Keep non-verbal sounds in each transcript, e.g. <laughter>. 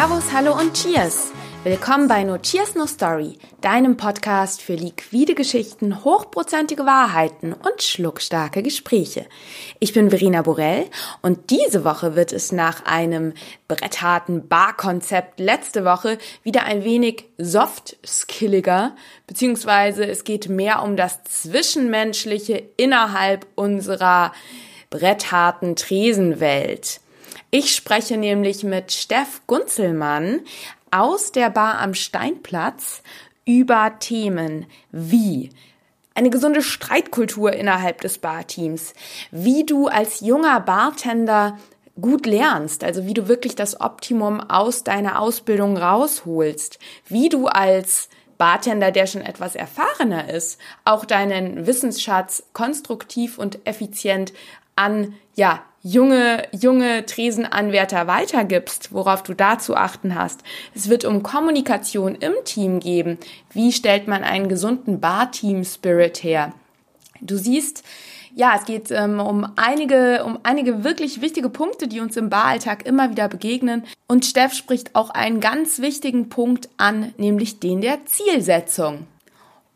Servus, hallo und Cheers! Willkommen bei No Cheers No Story, deinem Podcast für liquide Geschichten, hochprozentige Wahrheiten und schluckstarke Gespräche. Ich bin Verena Borell und diese Woche wird es nach einem brettharten Barkonzept letzte Woche wieder ein wenig soft-skilliger, beziehungsweise es geht mehr um das Zwischenmenschliche innerhalb unserer brettharten Tresenwelt. Ich spreche nämlich mit Steff Gunzelmann, aus der Bar am Steinplatz über Themen wie eine gesunde Streitkultur innerhalb des Barteams, wie du als junger Bartender gut lernst, also wie du wirklich das Optimum aus deiner Ausbildung rausholst, wie du als Bartender, der schon etwas erfahrener ist, auch deinen Wissensschatz konstruktiv und effizient an ja, junge, junge Tresenanwärter weitergibst, worauf du da zu achten hast. Es wird um Kommunikation im Team geben. Wie stellt man einen gesunden Bar-Team-Spirit her? Du siehst, ja, es geht ähm, um einige, um einige wirklich wichtige Punkte, die uns im Baralltag immer wieder begegnen. Und Steff spricht auch einen ganz wichtigen Punkt an, nämlich den der Zielsetzung.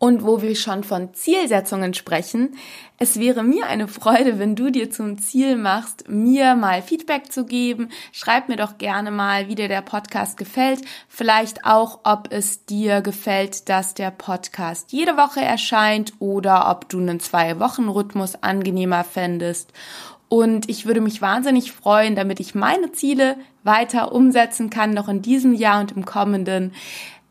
Und wo wir schon von Zielsetzungen sprechen, es wäre mir eine Freude, wenn du dir zum Ziel machst, mir mal Feedback zu geben. Schreib mir doch gerne mal, wie dir der Podcast gefällt. Vielleicht auch, ob es dir gefällt, dass der Podcast jede Woche erscheint oder ob du einen Zwei-Wochen-Rhythmus angenehmer fändest. Und ich würde mich wahnsinnig freuen, damit ich meine Ziele weiter umsetzen kann, noch in diesem Jahr und im kommenden,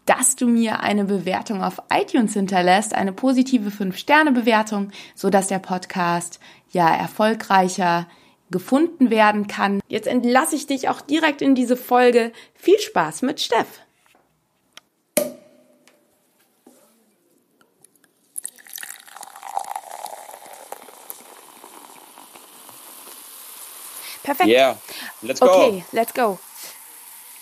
dass du mir eine Bewertung auf iTunes hinterlässt, eine positive 5-Sterne-Bewertung, so dass der Podcast ja erfolgreicher gefunden werden kann. Jetzt entlasse ich dich auch direkt in diese Folge. Viel Spaß mit Steff. Perfekt. Yeah, let's go. Okay, let's go.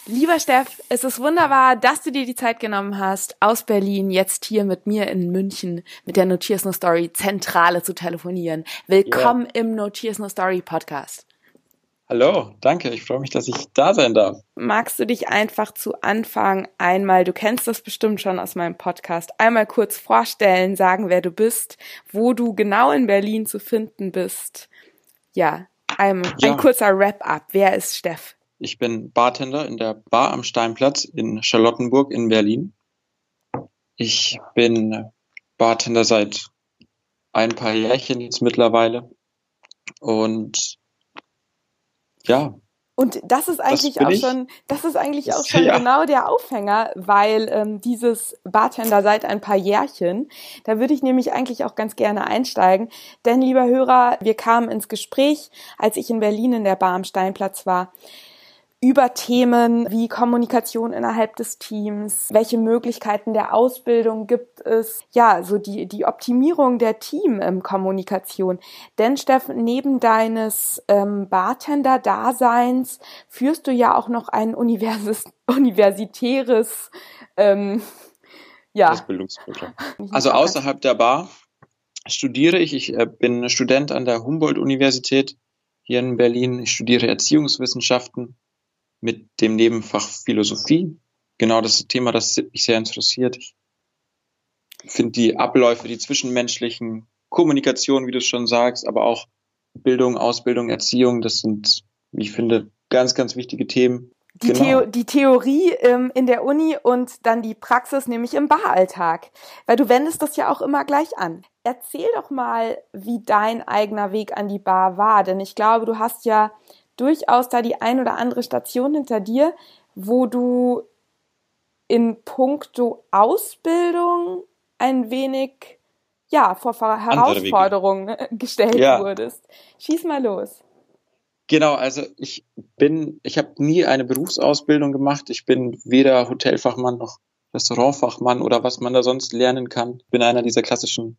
Lieber Steff, es ist wunderbar, dass du dir die Zeit genommen hast, aus Berlin jetzt hier mit mir in München mit der Notiers No Story Zentrale zu telefonieren. Willkommen yeah. im Notiers No Story Podcast. Hallo, danke. Ich freue mich, dass ich da sein darf. Magst du dich einfach zu Anfang einmal, du kennst das bestimmt schon aus meinem Podcast, einmal kurz vorstellen, sagen, wer du bist, wo du genau in Berlin zu finden bist? Ja, ein, ja. ein kurzer Wrap-up. Wer ist Steff? Ich bin Bartender in der Bar am Steinplatz in Charlottenburg in Berlin. Ich bin Bartender seit ein paar Jährchen jetzt mittlerweile. Und ja. Und das ist eigentlich das auch schon, das ist eigentlich auch <laughs> schon ja. genau der Aufhänger, weil ähm, dieses Bartender seit ein paar Jährchen, da würde ich nämlich eigentlich auch ganz gerne einsteigen. Denn lieber Hörer, wir kamen ins Gespräch, als ich in Berlin in der Bar am Steinplatz war über Themen wie Kommunikation innerhalb des Teams, welche Möglichkeiten der Ausbildung gibt es, ja, so die, die Optimierung der Teamkommunikation. Denn Steffen, neben deines ähm, Bartender-Daseins führst du ja auch noch ein Universis <laughs> universitäres ähm, ja. Ausbildungsprogramm. Also außerhalb der Bar studiere ich. Ich äh, bin Student an der Humboldt-Universität hier in Berlin. Ich studiere Erziehungswissenschaften mit dem Nebenfach Philosophie. Genau das Thema, das mich sehr interessiert. Ich finde die Abläufe, die zwischenmenschlichen Kommunikation, wie du es schon sagst, aber auch Bildung, Ausbildung, Erziehung, das sind, wie ich finde, ganz, ganz wichtige Themen. Die, genau. Theo die Theorie ähm, in der Uni und dann die Praxis, nämlich im Baralltag. Weil du wendest das ja auch immer gleich an. Erzähl doch mal, wie dein eigener Weg an die Bar war. Denn ich glaube, du hast ja durchaus da die ein oder andere Station hinter dir, wo du in puncto Ausbildung ein wenig ja vor Herausforderungen <laughs> gestellt ja. wurdest. Schieß mal los. Genau, also ich bin, ich habe nie eine Berufsausbildung gemacht. Ich bin weder Hotelfachmann noch Restaurantfachmann oder was man da sonst lernen kann. Bin einer dieser klassischen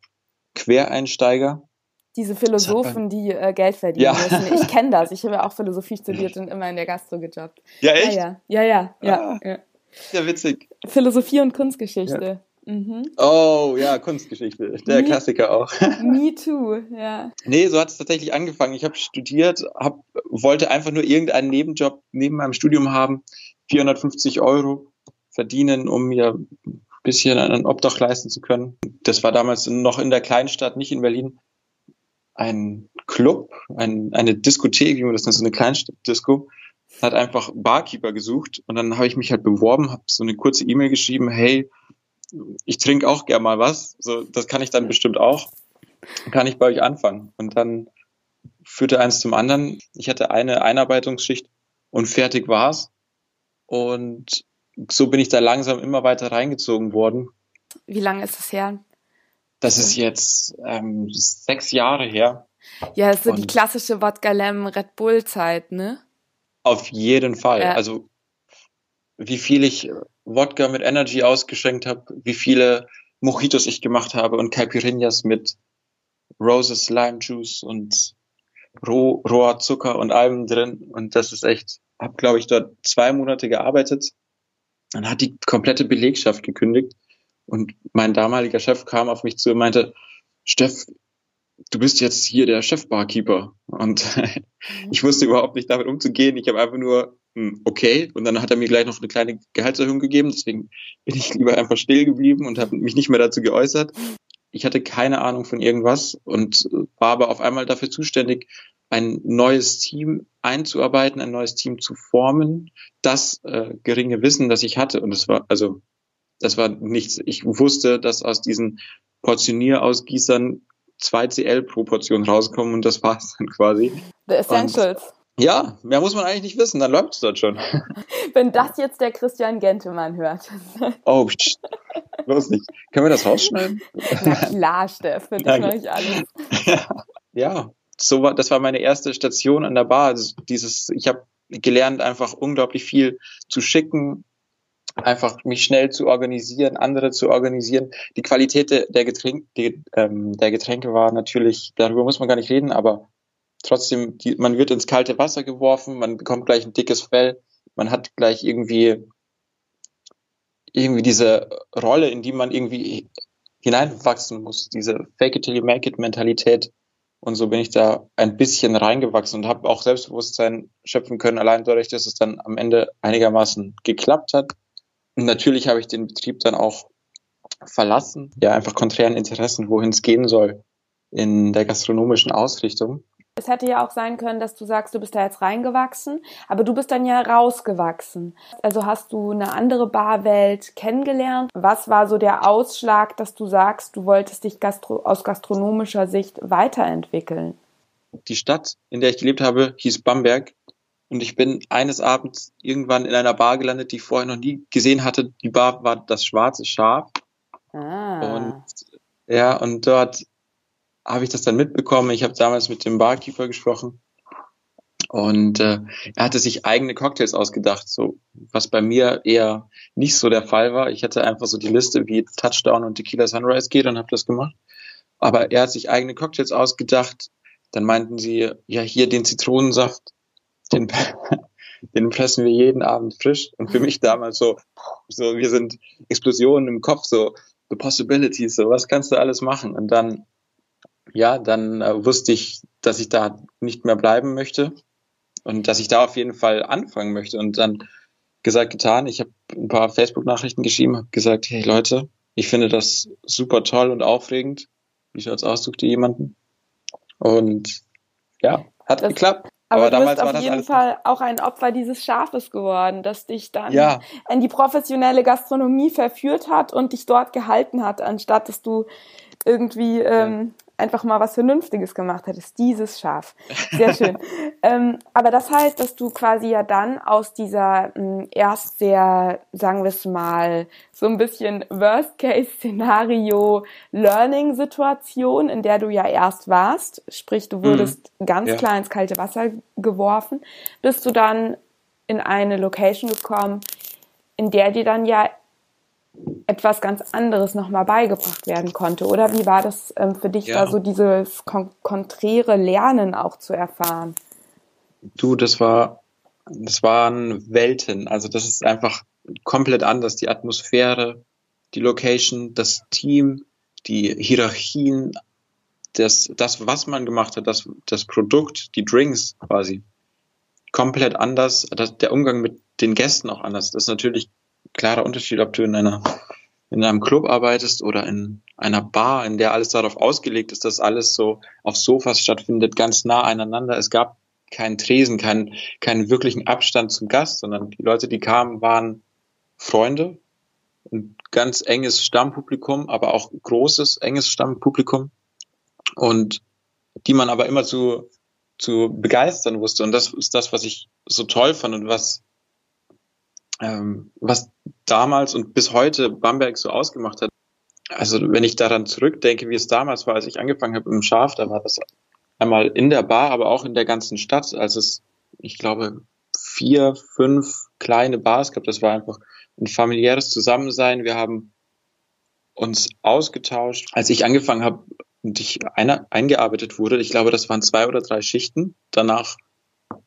Quereinsteiger. Diese Philosophen, die äh, Geld verdienen ja. müssen. Ich kenne das. Ich habe ja auch Philosophie <laughs> studiert und immer in der Gastro gejobbt. Ja, echt? Ja, ja, ja. ja, ah, ja. ja witzig. Philosophie und Kunstgeschichte. Mhm. Oh, ja, Kunstgeschichte. Der Me, Klassiker auch. <laughs> Me too, ja. Nee, so hat es tatsächlich angefangen. Ich habe studiert, hab, wollte einfach nur irgendeinen Nebenjob neben meinem Studium haben. 450 Euro verdienen, um mir ein bisschen einen Obdach leisten zu können. Das war damals noch in der Kleinstadt, nicht in Berlin. Ein Club, ein, eine Diskothek, wie man das nennt, so eine Kleinstadt-Disco, hat einfach Barkeeper gesucht und dann habe ich mich halt beworben, habe so eine kurze E-Mail geschrieben, hey, ich trinke auch gern mal was, so das kann ich dann bestimmt auch, kann ich bei euch anfangen. Und dann führte eins zum anderen. Ich hatte eine Einarbeitungsschicht und fertig war's. Und so bin ich da langsam immer weiter reingezogen worden. Wie lange ist es her? Das ist jetzt ähm, sechs Jahre her. Ja, das ist so die klassische Wodka Lemon Red Bull Zeit, ne? Auf jeden Fall. Ja. Also wie viel ich Wodka mit Energy ausgeschenkt habe, wie viele Mojitos ich gemacht habe und Caipirinhas mit Roses Lime Juice und roh, roher Zucker und allem drin. Und das ist echt, habe glaube ich dort zwei Monate gearbeitet. Dann hat die komplette Belegschaft gekündigt und mein damaliger Chef kam auf mich zu und meinte, Steff, du bist jetzt hier der Chefbarkeeper. Und <laughs> ich wusste überhaupt nicht damit umzugehen. Ich habe einfach nur, hm, okay. Und dann hat er mir gleich noch eine kleine Gehaltserhöhung gegeben. Deswegen bin ich <laughs> lieber einfach still geblieben und habe mich nicht mehr dazu geäußert. Ich hatte keine Ahnung von irgendwas und war aber auf einmal dafür zuständig, ein neues Team einzuarbeiten, ein neues Team zu formen, das äh, geringe Wissen, das ich hatte. Und das war, also, das war nichts. Ich wusste, dass aus diesen Portionierausgießern zwei CL pro Portion rauskommen und das war's dann quasi. The Essentials. Und ja, mehr muss man eigentlich nicht wissen, dann läuft es dort schon. <laughs> Wenn das jetzt der Christian Gentemann hört. <laughs> Oh, pst, bloß nicht. Können wir das rausschneiden? <laughs> Na klar, Steff, für dich mache ich alles. Ja, ja, so war, das war meine erste Station an der Bar. Also dieses, ich habe gelernt, einfach unglaublich viel zu schicken, einfach mich schnell zu organisieren, andere zu organisieren. Die Qualität der, Getränke, die, ähm, der Getränke war natürlich, darüber muss man gar nicht reden, aber trotzdem, die, man wird ins kalte Wasser geworfen, man bekommt gleich ein dickes Fell, man hat gleich irgendwie irgendwie diese Rolle, in die man irgendwie hineinwachsen muss, diese Fake it till you make it Mentalität. Und so bin ich da ein bisschen reingewachsen und habe auch Selbstbewusstsein schöpfen können, allein dadurch, dass es dann am Ende einigermaßen geklappt hat. Natürlich habe ich den Betrieb dann auch verlassen, ja, einfach konträren Interessen, wohin es gehen soll in der gastronomischen Ausrichtung. Es hätte ja auch sein können, dass du sagst, du bist da jetzt reingewachsen, aber du bist dann ja rausgewachsen. Also hast du eine andere Barwelt kennengelernt? Was war so der Ausschlag, dass du sagst, du wolltest dich gastro aus gastronomischer Sicht weiterentwickeln? Die Stadt, in der ich gelebt habe, hieß Bamberg und ich bin eines Abends irgendwann in einer Bar gelandet, die ich vorher noch nie gesehen hatte. Die Bar war das Schwarze Schaf. Ah. Und ja, und dort habe ich das dann mitbekommen. Ich habe damals mit dem Barkeeper gesprochen. Und äh, er hatte sich eigene Cocktails ausgedacht, so was bei mir eher nicht so der Fall war. Ich hatte einfach so die Liste, wie Touchdown und Tequila Sunrise geht und habe das gemacht. Aber er hat sich eigene Cocktails ausgedacht. Dann meinten sie, ja, hier den Zitronensaft, den, <laughs> den pressen wir jeden Abend frisch. Und für mich damals so, so, wir sind Explosionen im Kopf, so, the possibilities, so, was kannst du alles machen? Und dann, ja, dann äh, wusste ich, dass ich da nicht mehr bleiben möchte und dass ich da auf jeden Fall anfangen möchte. Und dann gesagt, getan. Ich habe ein paar Facebook-Nachrichten geschrieben, habe gesagt, hey Leute, ich finde das super toll und aufregend. Wie schaut's aus, sucht ihr jemanden? Und ja, hat das, geklappt. Aber, aber du damals bist auf jeden Fall auch ein Opfer dieses Schafes geworden, das dich dann ja. in die professionelle Gastronomie verführt hat und dich dort gehalten hat, anstatt dass du irgendwie ähm, einfach mal was Vernünftiges gemacht hättest. Dieses Schaf. Sehr <laughs> schön. ähm, aber das heißt, dass du quasi ja dann aus dieser mh, hm, erst sehr, sagen wir es mal, so ein bisschen Worst-Case-Szenario Learning-Situation, in der du ja erst warst, sprich du wurdest mhm. ganz ja. klar ins kalte Wasser geworfen, bist du dann in eine Location gekommen, in der dir dann ja etwas ganz anderes nochmal beigebracht werden konnte, oder? Wie war das ähm, für dich, ja. da so dieses kon konträre Lernen auch zu erfahren? Du, das war, das waren Welten. Also das ist einfach komplett anders. Die Atmosphäre, die Location, das Team, die Hierarchien, das, das, was man gemacht hat, das, das Produkt, die Drinks quasi. Komplett anders. Das, der Umgang mit den Gästen auch anders. Das ist natürlich klarer Unterschied, ob du in einer in einem Club arbeitest oder in einer Bar, in der alles darauf ausgelegt ist, dass alles so auf Sofas stattfindet, ganz nah aneinander. Es gab keinen Tresen, keinen, keinen wirklichen Abstand zum Gast, sondern die Leute, die kamen, waren Freunde, ein ganz enges Stammpublikum, aber auch großes, enges Stammpublikum und die man aber immer zu, zu begeistern wusste. Und das ist das, was ich so toll fand und was ähm, was damals und bis heute Bamberg so ausgemacht hat. Also wenn ich daran zurückdenke, wie es damals war, als ich angefangen habe im Schaf, da war das einmal in der Bar, aber auch in der ganzen Stadt, als es, ich glaube, vier, fünf kleine Bars gab. Das war einfach ein familiäres Zusammensein. Wir haben uns ausgetauscht. Als ich angefangen habe und ich einer, eingearbeitet wurde, ich glaube, das waren zwei oder drei Schichten. Danach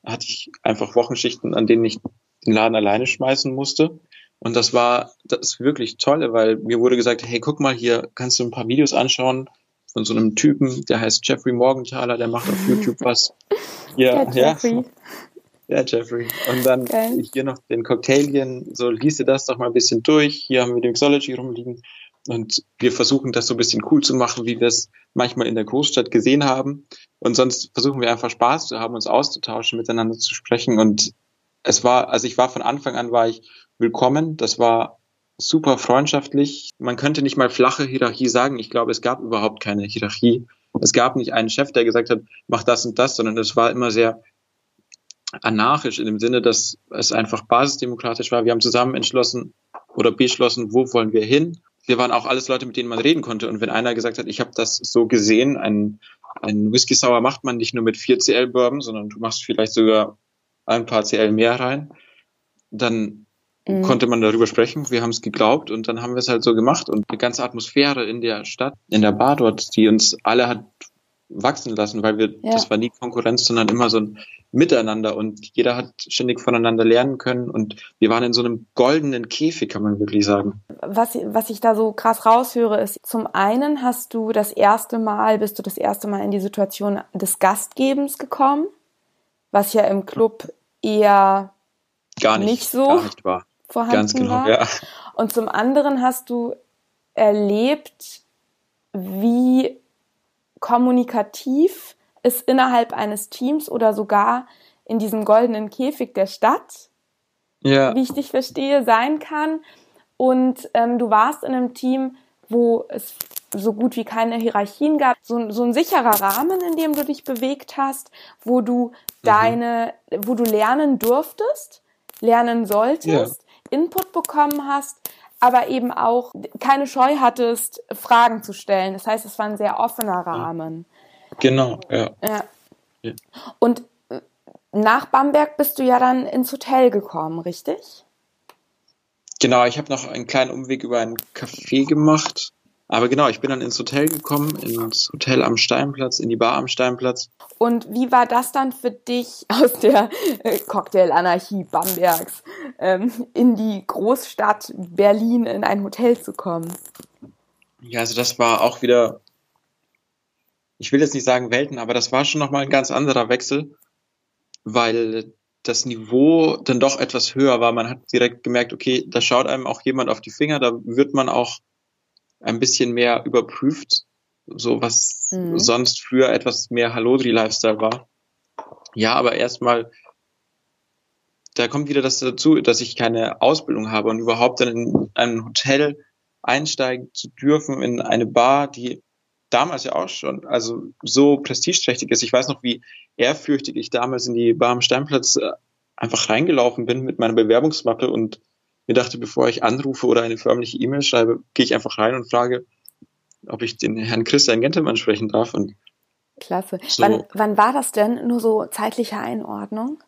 hatte ich einfach Wochenschichten, an denen ich den Laden alleine schmeißen musste. Und das war das wirklich tolle, weil mir wurde gesagt, hey, guck mal, hier kannst du ein paar Videos anschauen von so einem Typen, der heißt Jeffrey Morgenthaler, der macht auf <laughs> YouTube was. Ja, ja. Jeffrey. Ja, Jeffrey. Und dann okay. hier noch den Cocktailien, so liest du das doch mal ein bisschen durch. Hier haben wir den Mixology rumliegen. Und wir versuchen das so ein bisschen cool zu machen, wie wir es manchmal in der Großstadt gesehen haben. Und sonst versuchen wir einfach Spaß zu haben, uns auszutauschen, miteinander zu sprechen. Und es war, also ich war von Anfang an war ich willkommen. Das war super freundschaftlich. Man könnte nicht mal flache Hierarchie sagen. Ich glaube, es gab überhaupt keine Hierarchie. Es gab nicht einen Chef, der gesagt hat, mach das und das, sondern es war immer sehr anarchisch in dem Sinne, dass es einfach basisdemokratisch war. Wir haben zusammen entschlossen oder beschlossen, wo wollen wir hin. Wir waren auch alles Leute, mit denen man reden konnte. Und wenn einer gesagt hat, ich habe das so gesehen, ein, ein Whisky Sour macht man nicht nur mit 4 CL Bourbon, sondern du machst vielleicht sogar ein paar CL mehr rein, dann mhm. konnte man darüber sprechen. Wir haben es geglaubt und dann haben wir es halt so gemacht. Und die ganze Atmosphäre in der Stadt, in der Bar dort, die uns alle hat wachsen lassen, weil wir, ja. das war nie Konkurrenz, sondern immer so ein Miteinander und jeder hat ständig voneinander lernen können und wir waren in so einem goldenen Käfig, kann man wirklich sagen. Was, was ich da so krass raushöre, ist, zum einen hast du das erste Mal, bist du das erste Mal in die Situation des Gastgebens gekommen, was ja im Club eher gar nicht, nicht so gar nicht war. vorhanden Ganz genau, war. Ja. Und zum anderen hast du erlebt, wie kommunikativ es innerhalb eines Teams oder sogar in diesem goldenen Käfig der Stadt, ja. wie ich dich verstehe, sein kann. Und ähm, du warst in einem Team, wo es so gut wie keine Hierarchien gab, so, so ein sicherer Rahmen, in dem du dich bewegt hast, wo du. Deine, wo du lernen durftest, lernen solltest, ja. Input bekommen hast, aber eben auch keine Scheu hattest, Fragen zu stellen. Das heißt, es war ein sehr offener Rahmen. Genau, ja. ja. Und äh, nach Bamberg bist du ja dann ins Hotel gekommen, richtig? Genau, ich habe noch einen kleinen Umweg über ein Café gemacht. Aber genau, ich bin dann ins Hotel gekommen, ins Hotel am Steinplatz, in die Bar am Steinplatz. Und wie war das dann für dich <laughs> aus der äh, Cocktail-Anarchie Bambergs ähm, in die Großstadt Berlin in ein Hotel zu kommen? Ja, also das war auch wieder ich will jetzt nicht sagen Welten, aber das war schon nochmal ein ganz anderer Wechsel, weil das Niveau dann doch etwas höher war. Man hat direkt gemerkt, okay, da schaut einem auch jemand auf die Finger, da wird man auch ein bisschen mehr überprüft, so was mhm. sonst früher etwas mehr Hallodri-Lifestyle war. Ja, aber erstmal, da kommt wieder das dazu, dass ich keine Ausbildung habe und überhaupt dann in ein Hotel einsteigen zu dürfen, in eine Bar, die damals ja auch schon, also so prestigeträchtig ist. Ich weiß noch, wie ehrfürchtig ich damals in die Bar am Steinplatz äh, einfach reingelaufen bin mit meiner Bewerbungsmappe und mir dachte, bevor ich anrufe oder eine förmliche E-Mail schreibe, gehe ich einfach rein und frage, ob ich den Herrn Christian Gentelmann sprechen darf. Und Klasse. So. Wann, wann war das denn? Nur so zeitliche Einordnung?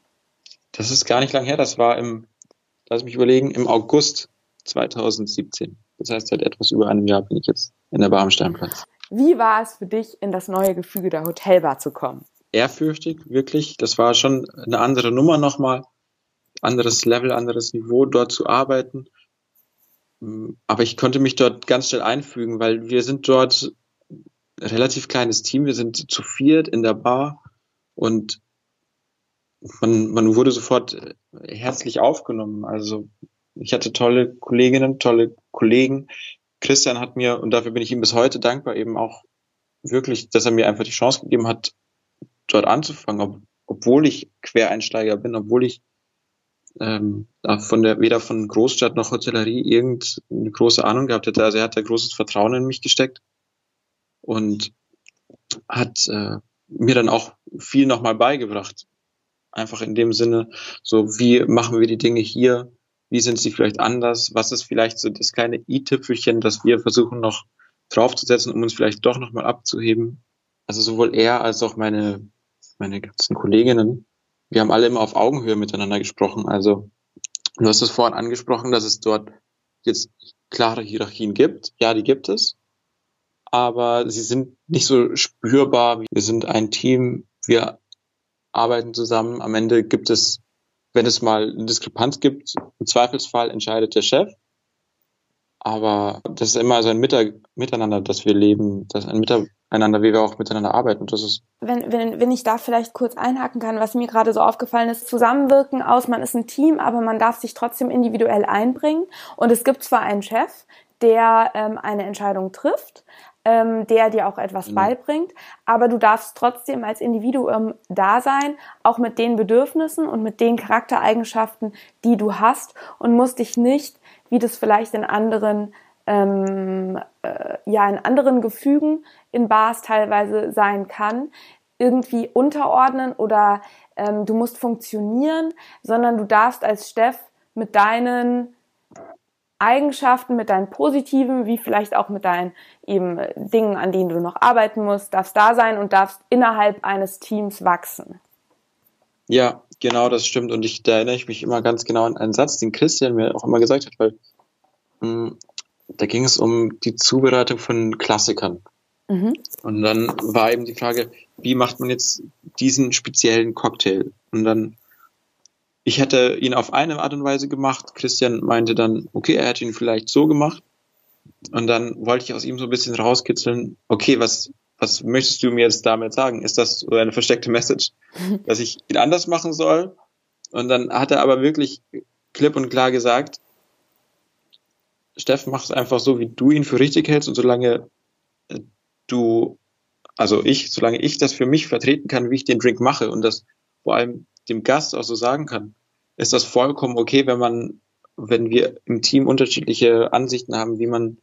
Das ist gar nicht lang her. Das war im, lass mich überlegen, im August 2017. Das heißt, seit etwas über einem Jahr bin ich jetzt in der Bar am Steinplatz. Wie war es für dich, in das neue Gefüge der Hotelbar zu kommen? Ehrfürchtig, wirklich. Das war schon eine andere Nummer nochmal. Anderes Level, anderes Niveau, dort zu arbeiten. Aber ich konnte mich dort ganz schnell einfügen, weil wir sind dort relativ kleines Team. Wir sind zu viert in der Bar und man, man wurde sofort äh, herzlich aufgenommen. Also ich hatte tolle Kolleginnen, tolle Kollegen. Christian hat mir, und dafür bin ich ihm bis heute dankbar, eben auch wirklich, dass er mir einfach die Chance gegeben hat, dort anzufangen, ob, obwohl ich Quereinsteiger bin, obwohl ich ähm, von der weder von Großstadt noch Hotellerie irgendeine große Ahnung gehabt hätte. Also er hat da großes Vertrauen in mich gesteckt und hat äh, mir dann auch viel nochmal beigebracht. Einfach in dem Sinne, so wie machen wir die Dinge hier, wie sind sie vielleicht anders, was ist vielleicht so das kleine i-Tüpfelchen, das wir versuchen noch draufzusetzen, um uns vielleicht doch nochmal abzuheben. Also sowohl er als auch meine, meine ganzen Kolleginnen, wir haben alle immer auf Augenhöhe miteinander gesprochen. Also du hast es vorhin angesprochen, dass es dort jetzt klare Hierarchien gibt. Ja, die gibt es. Aber sie sind nicht so spürbar. Wir sind ein Team. Wir arbeiten zusammen. Am Ende gibt es, wenn es mal eine Diskrepanz gibt, im Zweifelsfall entscheidet der Chef. Aber das ist immer so ein Miteinander, das wir leben, das ein Miteinander, wie wir auch miteinander arbeiten. Das ist wenn, wenn, wenn ich da vielleicht kurz einhaken kann, was mir gerade so aufgefallen ist, Zusammenwirken aus, man ist ein Team, aber man darf sich trotzdem individuell einbringen. Und es gibt zwar einen Chef, der ähm, eine Entscheidung trifft, ähm, der dir auch etwas mhm. beibringt, aber du darfst trotzdem als Individuum da sein, auch mit den Bedürfnissen und mit den Charaktereigenschaften, die du hast und musst dich nicht, wie das vielleicht in anderen ähm, äh, ja in anderen Gefügen in Bars teilweise sein kann, irgendwie unterordnen oder ähm, du musst funktionieren, sondern du darfst als Steff mit deinen Eigenschaften, mit deinen positiven, wie vielleicht auch mit deinen eben Dingen, an denen du noch arbeiten musst, darfst da sein und darfst innerhalb eines Teams wachsen. Ja, genau, das stimmt. Und ich, da erinnere ich mich immer ganz genau an einen Satz, den Christian mir auch immer gesagt hat, weil mh, hm, da ging es um die Zubereitung von Klassikern. Mhm. Und dann war eben die Frage, wie macht man jetzt diesen speziellen Cocktail? Und dann ich hätte ihn auf eine Art und Weise gemacht. Christian meinte dann, okay, er hätte ihn vielleicht so gemacht. Und dann wollte ich aus ihm so ein bisschen rauskitzeln, okay, was, was möchtest du mir jetzt damit sagen? Ist das so eine versteckte Message, <laughs> dass ich ihn anders machen soll? Und dann hat er aber wirklich klipp und klar gesagt, Steffen, mach es einfach so, wie du ihn für richtig hältst und solange du, also ich, solange ich das für mich vertreten kann, wie ich den Drink mache und das vor allem dem Gast auch so sagen kann, ist das vollkommen okay, wenn man, wenn wir im Team unterschiedliche Ansichten haben, wie man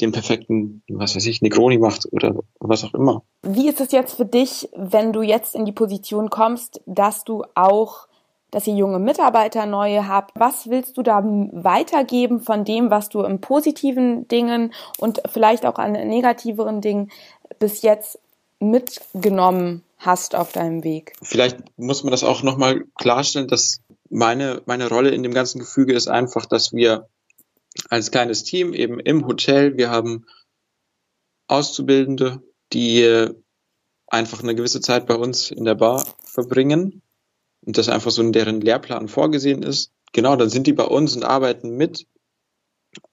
den perfekten, was weiß ich, Negroni macht oder was auch immer. Wie ist es jetzt für dich, wenn du jetzt in die Position kommst, dass du auch, dass ihr junge Mitarbeiter neue habt? Was willst du da weitergeben von dem, was du im positiven Dingen und vielleicht auch an negativeren Dingen bis jetzt mitgenommen hast auf deinem Weg? Vielleicht muss man das auch nochmal klarstellen, dass meine, meine Rolle in dem ganzen Gefüge ist einfach, dass wir als kleines Team eben im Hotel, wir haben Auszubildende, die einfach eine gewisse Zeit bei uns in der Bar verbringen und das einfach so in deren Lehrplan vorgesehen ist. Genau, dann sind die bei uns und arbeiten mit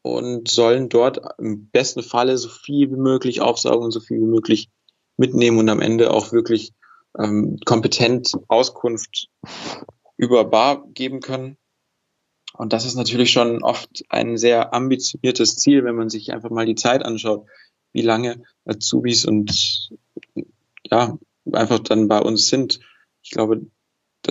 und sollen dort im besten Falle so viel wie möglich aufsaugen und so viel wie möglich mitnehmen und am Ende auch wirklich ähm, kompetent Auskunft über Bar geben können. Und das ist natürlich schon oft ein sehr ambitioniertes Ziel, wenn man sich einfach mal die Zeit anschaut, wie lange Azubis und ja, einfach dann bei uns sind. Ich glaube,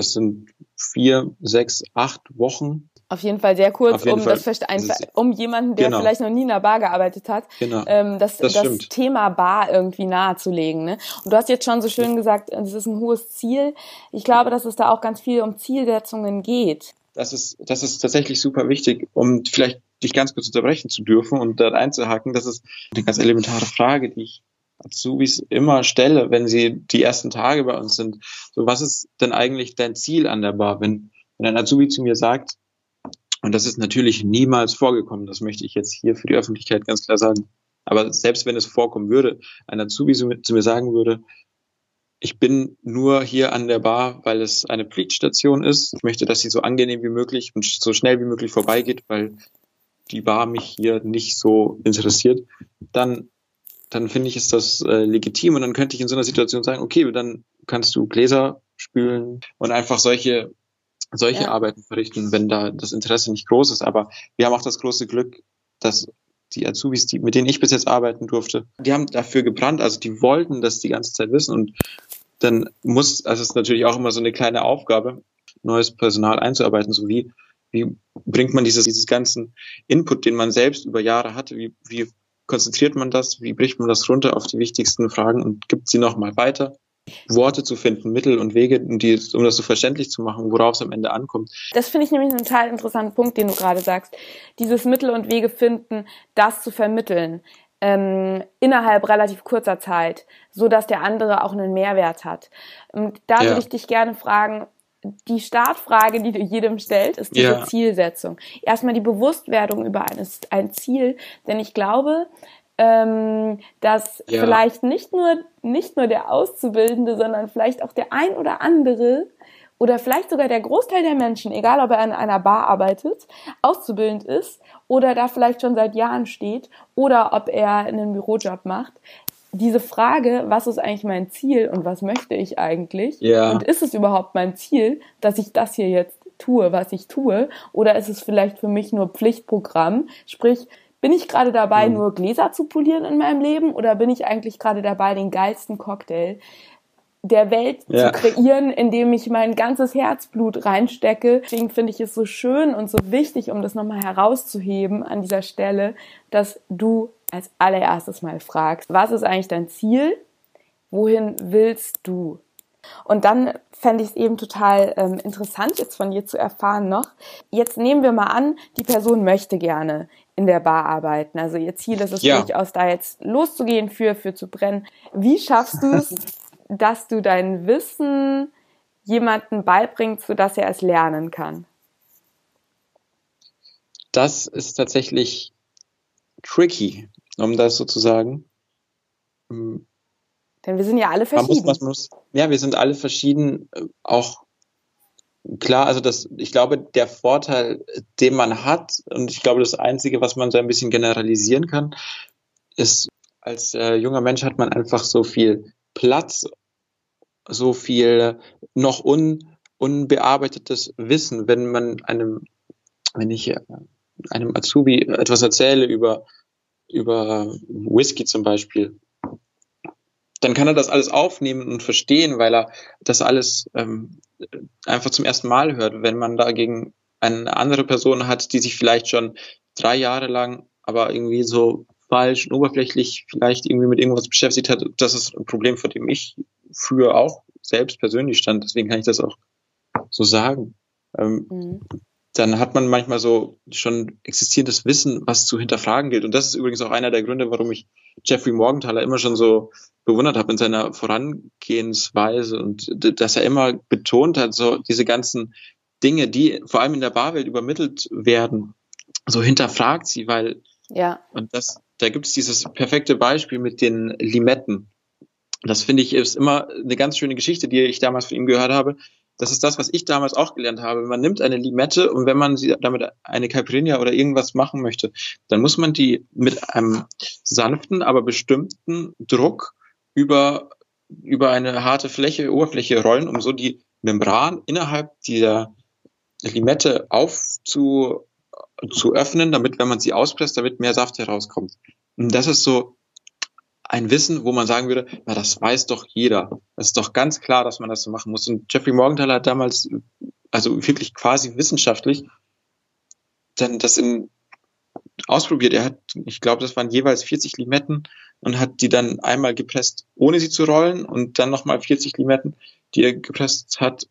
das sind vier, sechs, acht Wochen. Auf jeden Fall sehr kurz, um Fall. das einfach, um jemanden, der genau. vielleicht noch nie in der Bar gearbeitet hat, genau. ähm, das, das, das Thema Bar irgendwie nahezulegen. Ne? Und du hast jetzt schon so schön gesagt, es ist ein hohes Ziel. Ich glaube, dass es da auch ganz viel um Zielsetzungen geht. Das ist, das ist tatsächlich super wichtig, um vielleicht dich ganz kurz unterbrechen zu dürfen und dort einzuhaken. Das ist eine ganz elementare Frage, die ich Azubis immer stelle, wenn sie die ersten Tage bei uns sind. So, was ist denn eigentlich dein Ziel an der Bar? Wenn, wenn ein Azubi zu mir sagt, und das ist natürlich niemals vorgekommen, das möchte ich jetzt hier für die Öffentlichkeit ganz klar sagen. Aber selbst wenn es vorkommen würde, ein Azubi zu mir sagen würde, ich bin nur hier an der Bar, weil es eine Pflichtstation ist. Ich möchte, dass sie so angenehm wie möglich und so schnell wie möglich vorbeigeht, weil die Bar mich hier nicht so interessiert. Dann dann finde ich, ist das äh, legitim und dann könnte ich in so einer Situation sagen, okay, dann kannst du Gläser spülen und einfach solche solche ja. Arbeiten verrichten, wenn da das Interesse nicht groß ist. Aber wir haben auch das große Glück, dass die Azubis, die, mit denen ich bis jetzt arbeiten durfte, die haben dafür gebrannt, also die wollten das die ganze Zeit wissen und dann muss, also es ist natürlich auch immer so eine kleine Aufgabe, neues Personal einzuarbeiten, so wie, wie bringt man dieses, dieses ganzen Input, den man selbst über Jahre hatte, wie, wie konzentriert man das, wie bricht man das runter auf die wichtigsten Fragen und gibt sie nochmal weiter? Worte zu finden, Mittel und Wege, um, die, um das so verständlich zu machen, worauf es am Ende ankommt. Das finde ich nämlich einen total interessanten Punkt, den du gerade sagst. Dieses Mittel und Wege finden, das zu vermitteln. Ähm, innerhalb relativ kurzer Zeit, so dass der andere auch einen Mehrwert hat. Und da ja. würde ich dich gerne fragen, die Startfrage, die du jedem stellt, ist diese ja. Zielsetzung. Erstmal die Bewusstwerdung über eines, ein Ziel, denn ich glaube, ähm, dass ja. vielleicht nicht nur, nicht nur der Auszubildende, sondern vielleicht auch der ein oder andere oder vielleicht sogar der Großteil der Menschen, egal ob er in einer Bar arbeitet, auszubildend ist oder da vielleicht schon seit Jahren steht oder ob er einen Bürojob macht, diese Frage, was ist eigentlich mein Ziel und was möchte ich eigentlich? Ja. Und ist es überhaupt mein Ziel, dass ich das hier jetzt tue, was ich tue? Oder ist es vielleicht für mich nur Pflichtprogramm? Sprich, bin ich gerade dabei, mhm. nur Gläser zu polieren in meinem Leben oder bin ich eigentlich gerade dabei, den geilsten Cocktail der Welt ja. zu kreieren, indem ich mein ganzes Herzblut reinstecke. Deswegen finde ich es so schön und so wichtig, um das nochmal herauszuheben an dieser Stelle, dass du als allererstes mal fragst, was ist eigentlich dein Ziel? Wohin willst du? Und dann fände ich es eben total ähm, interessant, jetzt von dir zu erfahren noch. Jetzt nehmen wir mal an, die Person möchte gerne in der Bar arbeiten. Also ihr Ziel ist es ja. durchaus, da jetzt loszugehen, für, für zu brennen. Wie schaffst du es, <laughs> dass du dein Wissen jemanden beibringst, sodass er es lernen kann? Das ist tatsächlich tricky, um das sozusagen. Denn wir sind ja alle verschieden. Man muss, man muss, ja, wir sind alle verschieden, äh, auch klar, also das, ich glaube, der Vorteil, den man hat, und ich glaube, das Einzige, was man so ein bisschen generalisieren kann, ist, als äh, junger Mensch hat man einfach so viel Platz, so viel noch un, unbearbeitetes Wissen, wenn man einem, wenn ich äh, einem Azubi etwas erzähle über, über Whisky zum Beispiel, dann kann er das alles aufnehmen und verstehen, weil er das alles ähm, einfach zum ersten Mal hört. Wenn man dagegen eine andere Person hat, die sich vielleicht schon drei Jahre lang aber irgendwie so falsch und oberflächlich vielleicht irgendwie mit irgendwas beschäftigt hat, das ist ein Problem, vor dem ich früher auch selbst persönlich stand. Deswegen kann ich das auch so sagen. Ähm, mhm dann hat man manchmal so schon existierendes Wissen, was zu hinterfragen gilt. Und das ist übrigens auch einer der Gründe, warum ich Jeffrey Morgenthaler immer schon so bewundert habe in seiner Vorangehensweise und dass er immer betont hat, so diese ganzen Dinge, die vor allem in der Barwelt übermittelt werden, so hinterfragt sie, weil ja. und das, da gibt es dieses perfekte Beispiel mit den Limetten. Das finde ich ist immer eine ganz schöne Geschichte, die ich damals von ihm gehört habe. Das ist das, was ich damals auch gelernt habe. Man nimmt eine Limette und wenn man sie damit eine Caipirinha oder irgendwas machen möchte, dann muss man die mit einem sanften, aber bestimmten Druck über, über eine harte Fläche, Oberfläche rollen, um so die Membran innerhalb dieser Limette aufzu, zu öffnen, damit, wenn man sie auspresst, damit mehr Saft herauskommt. Und das ist so ein Wissen, wo man sagen würde, na, das weiß doch jeder. Das ist doch ganz klar, dass man das so machen muss. Und Jeffrey Morgenthaler hat damals, also wirklich quasi wissenschaftlich, dann das in, ausprobiert. Er hat, ich glaube, das waren jeweils 40 Limetten und hat die dann einmal gepresst, ohne sie zu rollen und dann nochmal 40 Limetten, die er gepresst hat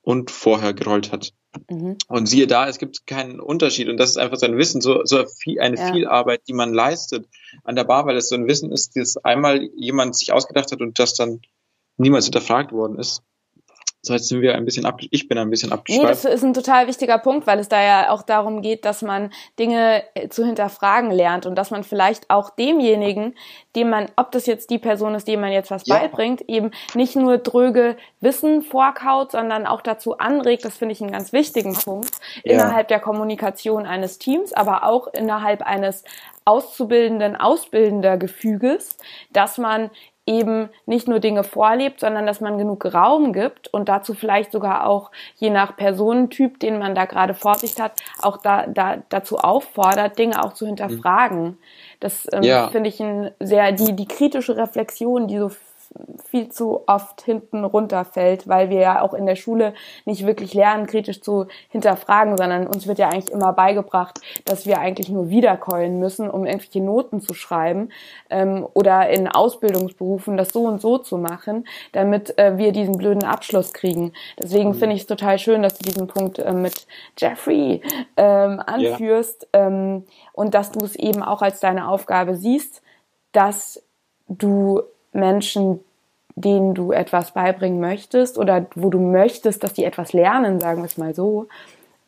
und vorher gerollt hat. Mhm. Und siehe da, es gibt keinen Unterschied und das ist einfach so ein Wissen, so, so viel, eine ja. Vielarbeit, die man leistet an der Bar, weil es so ein Wissen ist, das einmal jemand sich ausgedacht hat und das dann niemals hinterfragt worden ist. So, jetzt sind wir ein bisschen ab, ich bin ein bisschen abgeschweift. Nee, das ist ein total wichtiger Punkt, weil es da ja auch darum geht, dass man Dinge äh, zu hinterfragen lernt und dass man vielleicht auch demjenigen, dem man, ob das jetzt die Person ist, dem man jetzt was ja. beibringt, eben nicht nur dröge Wissen vorkaut, sondern auch dazu anregt, das finde ich einen ganz wichtigen Punkt, ja. innerhalb der Kommunikation eines Teams, aber auch innerhalb eines auszubildenden, ausbildender Gefüges, dass man eben nicht nur Dinge vorlebt, sondern dass man genug Raum gibt und dazu vielleicht sogar auch je nach Personentyp, den man da gerade vor sich hat, auch da, da dazu auffordert, Dinge auch zu hinterfragen. Das ähm, ja. finde ich ein sehr die die kritische Reflexion, die so viel zu oft hinten runterfällt, weil wir ja auch in der Schule nicht wirklich lernen, kritisch zu hinterfragen, sondern uns wird ja eigentlich immer beigebracht, dass wir eigentlich nur wiederkeulen müssen, um irgendwelche Noten zu schreiben ähm, oder in Ausbildungsberufen das so und so zu machen, damit äh, wir diesen blöden Abschluss kriegen. Deswegen mhm. finde ich es total schön, dass du diesen Punkt äh, mit Jeffrey ähm, anführst ja. ähm, und dass du es eben auch als deine Aufgabe siehst, dass du Menschen, denen du etwas beibringen möchtest oder wo du möchtest, dass die etwas lernen, sagen wir es mal so,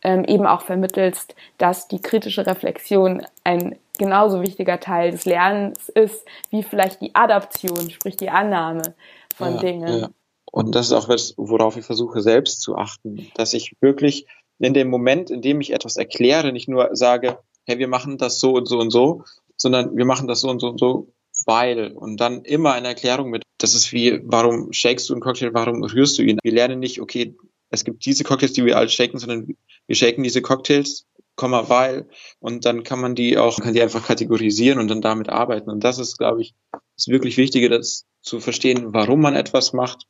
ähm, eben auch vermittelst, dass die kritische Reflexion ein genauso wichtiger Teil des Lernens ist, wie vielleicht die Adaption, sprich die Annahme von ja, Dingen. Ja. Und das ist auch was, worauf ich versuche selbst zu achten, dass ich wirklich in dem Moment, in dem ich etwas erkläre, nicht nur sage, hey, wir machen das so und so und so, sondern wir machen das so und so und so, weil und dann immer eine Erklärung mit. Das ist wie, warum shakest du einen Cocktail, warum rührst du ihn? Wir lernen nicht, okay, es gibt diese Cocktails, die wir alle shaken, sondern wir shaken diese Cocktails, Komma, weil und dann kann man die auch, kann die einfach kategorisieren und dann damit arbeiten. Und das ist, glaube ich, das wirklich Wichtige, das zu verstehen, warum man etwas macht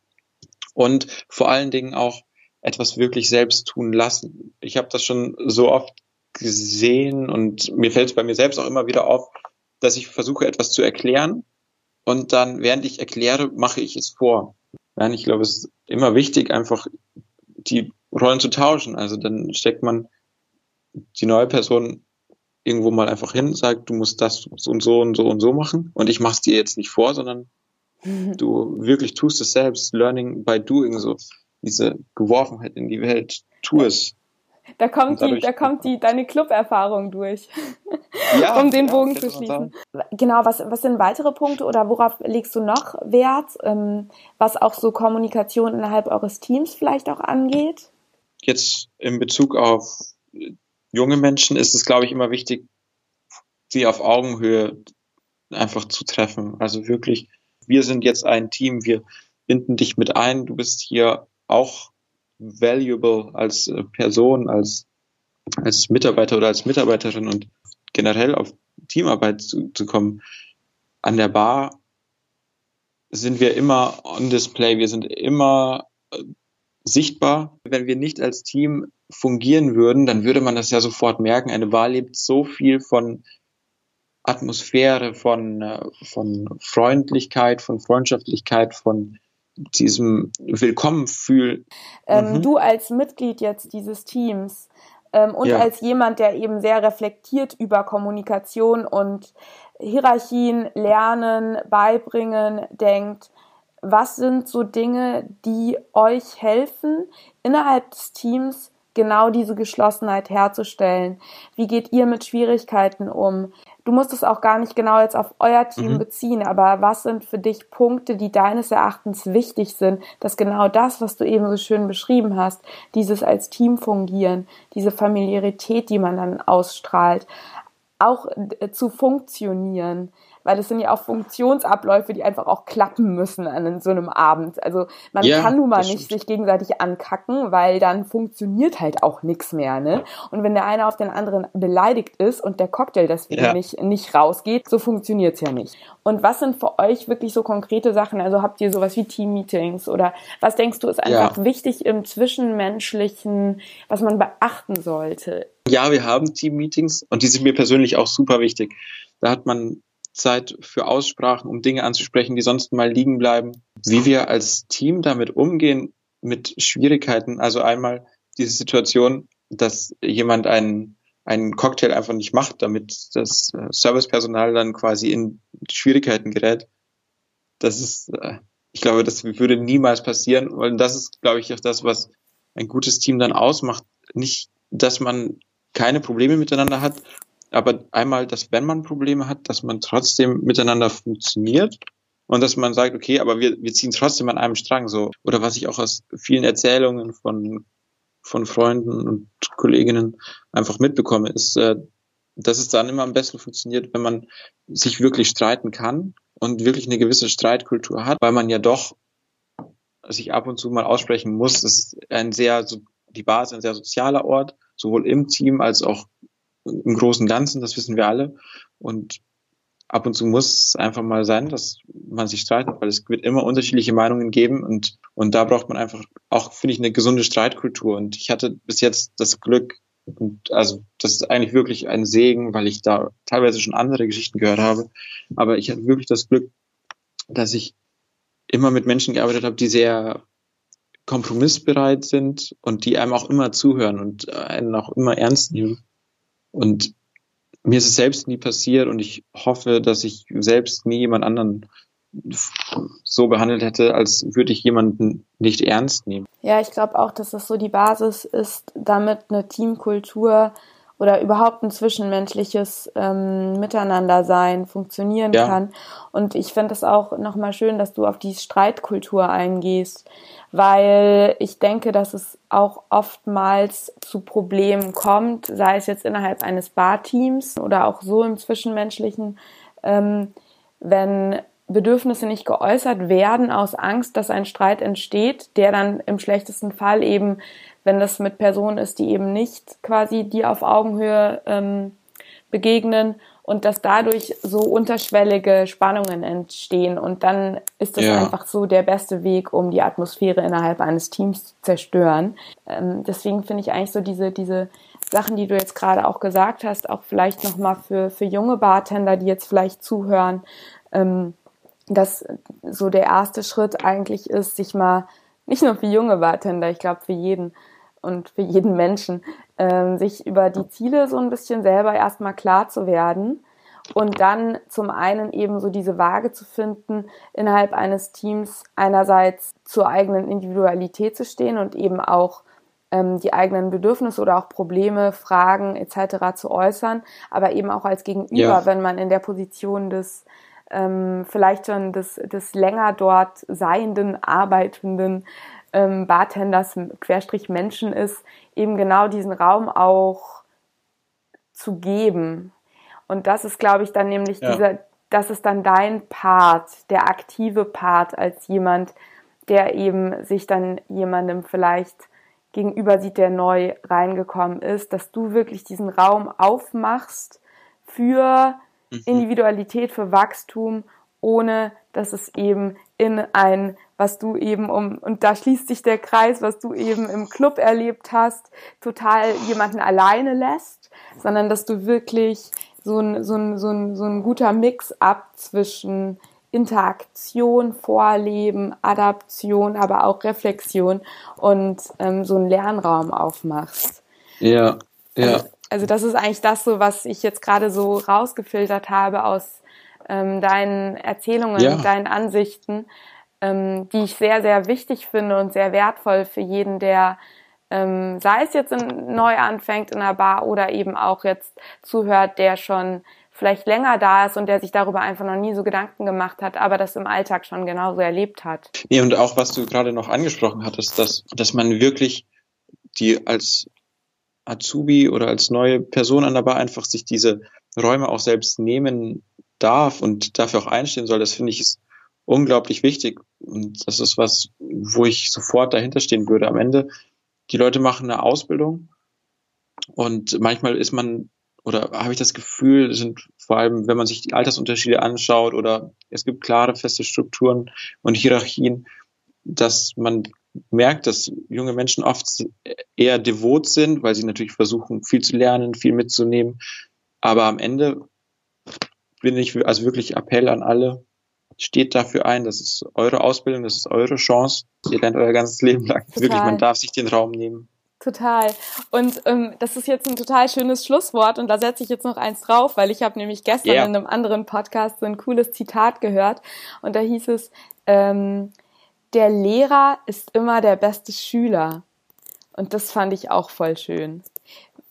und vor allen Dingen auch etwas wirklich selbst tun lassen. Ich habe das schon so oft gesehen und mir fällt es bei mir selbst auch immer wieder auf, dass ich versuche, etwas zu erklären und dann, während ich erkläre, mache ich es vor. Nein, ich glaube, es ist immer wichtig, einfach die Rollen zu tauschen. Also dann steckt man die neue Person irgendwo mal einfach hin, sagt, du musst das und so und so und so machen und ich mach's dir jetzt nicht vor, sondern <laughs> du wirklich tust es selbst, learning by doing, so diese Geworfenheit in die Welt, tu es. Da kommt die, da kommt die, deine Club-Erfahrung durch. <laughs> Ja, um den Bogen ja, zu schließen. Genau, was, was sind weitere Punkte oder worauf legst du noch Wert, ähm, was auch so Kommunikation innerhalb eures Teams vielleicht auch angeht? Jetzt in Bezug auf junge Menschen ist es, glaube ich, immer wichtig, sie auf Augenhöhe einfach zu treffen. Also wirklich, wir sind jetzt ein Team, wir binden dich mit ein, du bist hier auch valuable als äh, Person, als, als Mitarbeiter oder als Mitarbeiterin und generell auf Teamarbeit zu, zu kommen. An der Bar sind wir immer on display, wir sind immer äh, sichtbar. Wenn wir nicht als Team fungieren würden, dann würde man das ja sofort merken. Eine Bar lebt so viel von Atmosphäre, von, äh, von Freundlichkeit, von Freundschaftlichkeit, von diesem Willkommenfühl. Ähm, mhm. Du als Mitglied jetzt dieses Teams ähm, und ja. als jemand, der eben sehr reflektiert über Kommunikation und Hierarchien, Lernen, Beibringen denkt, was sind so Dinge, die euch helfen, innerhalb des Teams genau diese Geschlossenheit herzustellen? Wie geht ihr mit Schwierigkeiten um? Du musst es auch gar nicht genau jetzt auf euer Team mhm. beziehen, aber was sind für dich Punkte, die deines Erachtens wichtig sind, dass genau das, was du eben so schön beschrieben hast, dieses als Team fungieren, diese Familiarität, die man dann ausstrahlt, auch äh, zu funktionieren, weil es sind ja auch Funktionsabläufe, die einfach auch klappen müssen an so einem Abend. Also man ja, kann nun mal nicht sich gegenseitig ankacken, weil dann funktioniert halt auch nichts mehr. Ne? Und wenn der eine auf den anderen beleidigt ist und der Cocktail deswegen ja. nicht, nicht rausgeht, so funktioniert's ja nicht. Und was sind für euch wirklich so konkrete Sachen? Also habt ihr sowas wie Team-Meetings oder was denkst du ist einfach ja. wichtig im Zwischenmenschlichen, was man beachten sollte? Ja, wir haben Team-Meetings und die sind mir persönlich auch super wichtig. Da hat man Zeit für Aussprachen, um Dinge anzusprechen, die sonst mal liegen bleiben. Wie wir als Team damit umgehen, mit Schwierigkeiten. Also einmal diese Situation, dass jemand einen, einen Cocktail einfach nicht macht, damit das äh, Servicepersonal dann quasi in Schwierigkeiten gerät. Das ist, äh, ich glaube, das würde niemals passieren. Und das ist, glaube ich, auch das, was ein gutes Team dann ausmacht. Nicht, dass man keine Probleme miteinander hat, aber einmal, dass wenn man Probleme hat, dass man trotzdem miteinander funktioniert und dass man sagt, okay, aber wir, wir ziehen trotzdem an einem Strang so. Oder was ich auch aus vielen Erzählungen von, von Freunden und Kolleginnen einfach mitbekomme, ist, äh, dass es dann immer am besten funktioniert, wenn man sich wirklich streiten kann und wirklich eine gewisse Streitkultur hat, weil man ja doch sich ab und zu mal aussprechen muss. Das ist ein sehr, die Basis ein sehr sozialer Ort, sowohl im Team als auch im großen Ganzen, das wissen wir alle. Und ab und zu muss es einfach mal sein, dass man sich streitet, weil es wird immer unterschiedliche Meinungen geben und, und da braucht man einfach auch, finde ich, eine gesunde Streitkultur. Und ich hatte bis jetzt das Glück, und also das ist eigentlich wirklich ein Segen, weil ich da teilweise schon andere Geschichten gehört habe. Aber ich hatte wirklich das Glück, dass ich immer mit Menschen gearbeitet habe, die sehr kompromissbereit sind und die einem auch immer zuhören und einen auch immer ernst nehmen. Und mir ist es selbst nie passiert und ich hoffe, dass ich selbst nie jemand anderen so behandelt hätte, als würde ich jemanden nicht ernst nehmen. Ja, ich glaube auch, dass das so die Basis ist, damit eine Teamkultur oder überhaupt ein zwischenmenschliches ähm, Miteinandersein funktionieren ja. kann. Und ich finde es auch nochmal schön, dass du auf die Streitkultur eingehst, weil ich denke, dass es auch oftmals zu Problemen kommt, sei es jetzt innerhalb eines Barteams oder auch so im Zwischenmenschlichen, ähm, wenn Bedürfnisse nicht geäußert werden aus Angst, dass ein Streit entsteht, der dann im schlechtesten Fall eben, wenn das mit Personen ist, die eben nicht quasi die auf Augenhöhe ähm, begegnen und dass dadurch so unterschwellige Spannungen entstehen und dann ist das ja. einfach so der beste Weg, um die Atmosphäre innerhalb eines Teams zu zerstören. Ähm, deswegen finde ich eigentlich so diese diese Sachen, die du jetzt gerade auch gesagt hast, auch vielleicht nochmal für für junge Bartender, die jetzt vielleicht zuhören. Ähm, dass so der erste Schritt eigentlich ist, sich mal, nicht nur für junge Bartender, ich glaube für jeden und für jeden Menschen, ähm, sich über die Ziele so ein bisschen selber erstmal klar zu werden und dann zum einen eben so diese Waage zu finden, innerhalb eines Teams einerseits zur eigenen Individualität zu stehen und eben auch ähm, die eigenen Bedürfnisse oder auch Probleme, Fragen etc. zu äußern, aber eben auch als Gegenüber, ja. wenn man in der Position des ähm, vielleicht schon des, des länger dort seienden, arbeitenden ähm, Bartenders, Querstrich Menschen ist, eben genau diesen Raum auch zu geben. Und das ist, glaube ich, dann nämlich ja. dieser, das ist dann dein Part, der aktive Part als jemand, der eben sich dann jemandem vielleicht gegenüber sieht, der neu reingekommen ist, dass du wirklich diesen Raum aufmachst für Mhm. Individualität für Wachstum, ohne dass es eben in ein, was du eben um, und da schließt sich der Kreis, was du eben im Club erlebt hast, total jemanden alleine lässt, sondern dass du wirklich so ein, so ein, so ein, so ein guter Mix ab zwischen Interaktion, Vorleben, Adaption, aber auch Reflexion und ähm, so einen Lernraum aufmachst. Ja, ja. Also, also das ist eigentlich das so, was ich jetzt gerade so rausgefiltert habe aus ähm, deinen Erzählungen, ja. deinen Ansichten, ähm, die ich sehr, sehr wichtig finde und sehr wertvoll für jeden, der ähm, sei es jetzt in, neu anfängt in einer Bar oder eben auch jetzt zuhört, der schon vielleicht länger da ist und der sich darüber einfach noch nie so Gedanken gemacht hat, aber das im Alltag schon genauso erlebt hat. Nee, und auch was du gerade noch angesprochen hattest, dass, dass man wirklich die als Azubi oder als neue Person an der Bar einfach sich diese Räume auch selbst nehmen darf und dafür auch einstehen soll, das finde ich ist unglaublich wichtig. Und das ist was, wo ich sofort dahinter stehen würde. Am Ende, die Leute machen eine Ausbildung und manchmal ist man oder habe ich das Gefühl, sind vor allem, wenn man sich die Altersunterschiede anschaut oder es gibt klare, feste Strukturen und Hierarchien, dass man merkt, dass junge Menschen oft eher devot sind, weil sie natürlich versuchen, viel zu lernen, viel mitzunehmen. Aber am Ende bin ich also wirklich Appell an alle, steht dafür ein, das ist eure Ausbildung, das ist eure Chance. Ihr lernt euer ganzes Leben lang. Total. Wirklich, man darf sich den Raum nehmen. Total. Und ähm, das ist jetzt ein total schönes Schlusswort und da setze ich jetzt noch eins drauf, weil ich habe nämlich gestern yeah. in einem anderen Podcast so ein cooles Zitat gehört und da hieß es, ähm, der Lehrer ist immer der beste Schüler. Und das fand ich auch voll schön.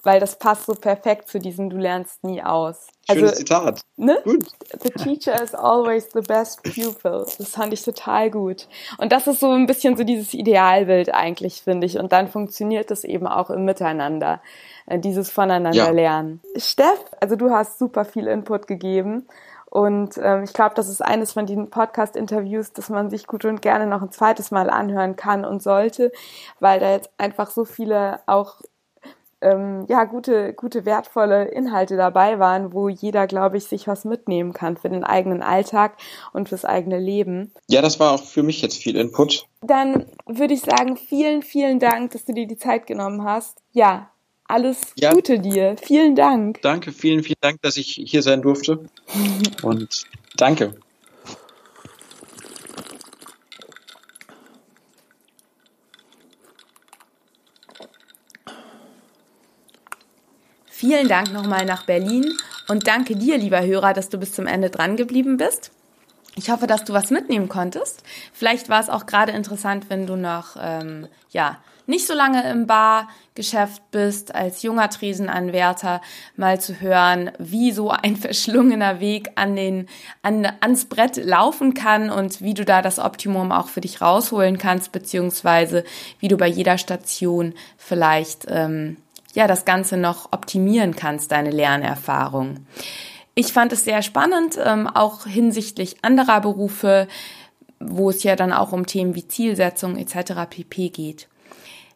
Weil das passt so perfekt zu diesem Du lernst nie aus. Schönes also, Zitat. Ne? Gut. The teacher is always the best pupil. Das fand ich total gut. Und das ist so ein bisschen so dieses Idealbild eigentlich, finde ich. Und dann funktioniert das eben auch im Miteinander. Äh, dieses Voneinander ja. lernen. Steff, also du hast super viel Input gegeben Und ähm, ich glaube, das ist eines von den Podcast-Interviews, das man sich gut und gerne noch ein zweites Mal anhören kann und sollte, weil da jetzt einfach so viele auch ähm, ja gute, gute, wertvolle Inhalte dabei waren, wo jeder, glaube ich, sich was mitnehmen kann für den eigenen Alltag und fürs eigene Leben. Ja, das war auch für mich jetzt viel Input. Dann würde ich sagen, vielen, vielen Dank, dass du dir die Zeit genommen hast. Ja, alles ja. Gute dir. Vielen Dank. Danke, vielen, vielen Dank, dass ich hier sein durfte. <laughs> Und danke. Vielen Dank nochmal nach Berlin und danke dir, lieber Hörer, dass du bis zum Ende dran geblieben bist. Ich hoffe, dass du was mitnehmen konntest. Vielleicht war es auch gerade interessant, wenn du noch ähm, ja nicht so lange im Bargeschäft bist, als junger Tresenanwärter, mal zu hören, wie so ein <laughs> verschlungener Weg an den, an, ans Brett laufen kann und wie du da das Optimum auch für dich rausholen kannst, beziehungsweise wie du bei jeder Station vielleicht ähm, ja das Ganze noch optimieren kannst, deine Lernerfahrung. Ich fand es sehr spannend, ähm, auch hinsichtlich anderer Berufe, wo es ja dann auch um Themen wie Zielsetzung etc. pp geht.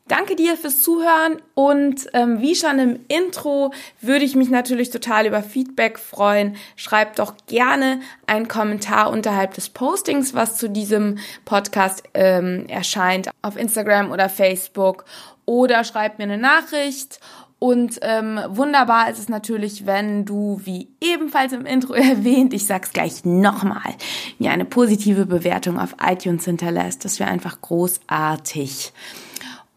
Danke dir fürs Zuhören und ähm, wie schon im Intro würde ich mich natürlich total über Feedback freuen. Schreibt doch gerne einen Kommentar unterhalb des Postings, was zu diesem Podcast ähm, erscheint auf Instagram oder Facebook oder schreib mir eine Nachricht. Und ähm, wunderbar ist es natürlich, wenn du, wie ebenfalls im Intro <laughs> erwähnt, ich sag's gleich nochmal, mir eine positive Bewertung auf iTunes hinterlässt. Das wäre einfach großartig.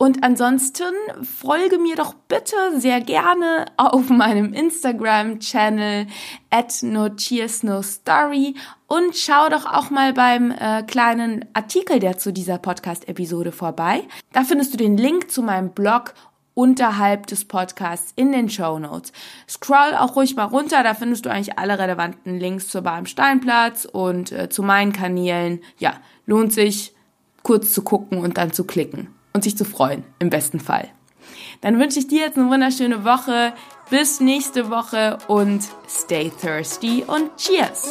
Und ansonsten folge mir doch bitte sehr gerne auf meinem Instagram-Channel at nocheersnostory und schau doch auch mal beim äh, kleinen Artikel, der zu dieser Podcast-Episode vorbei. Da findest du den Link zu meinem Blog unterhalb des Podcasts in den Show Notes. Scroll auch ruhig mal runter, da findest du eigentlich alle relevanten Links zur Bar im Steinplatz und äh, zu meinen Kanälen. Ja, lohnt sich kurz zu gucken und dann zu klicken und sich zu freuen, im besten Fall. Dann wünsche ich dir jetzt eine wunderschöne Woche. Bis nächste Woche und stay thirsty und cheers!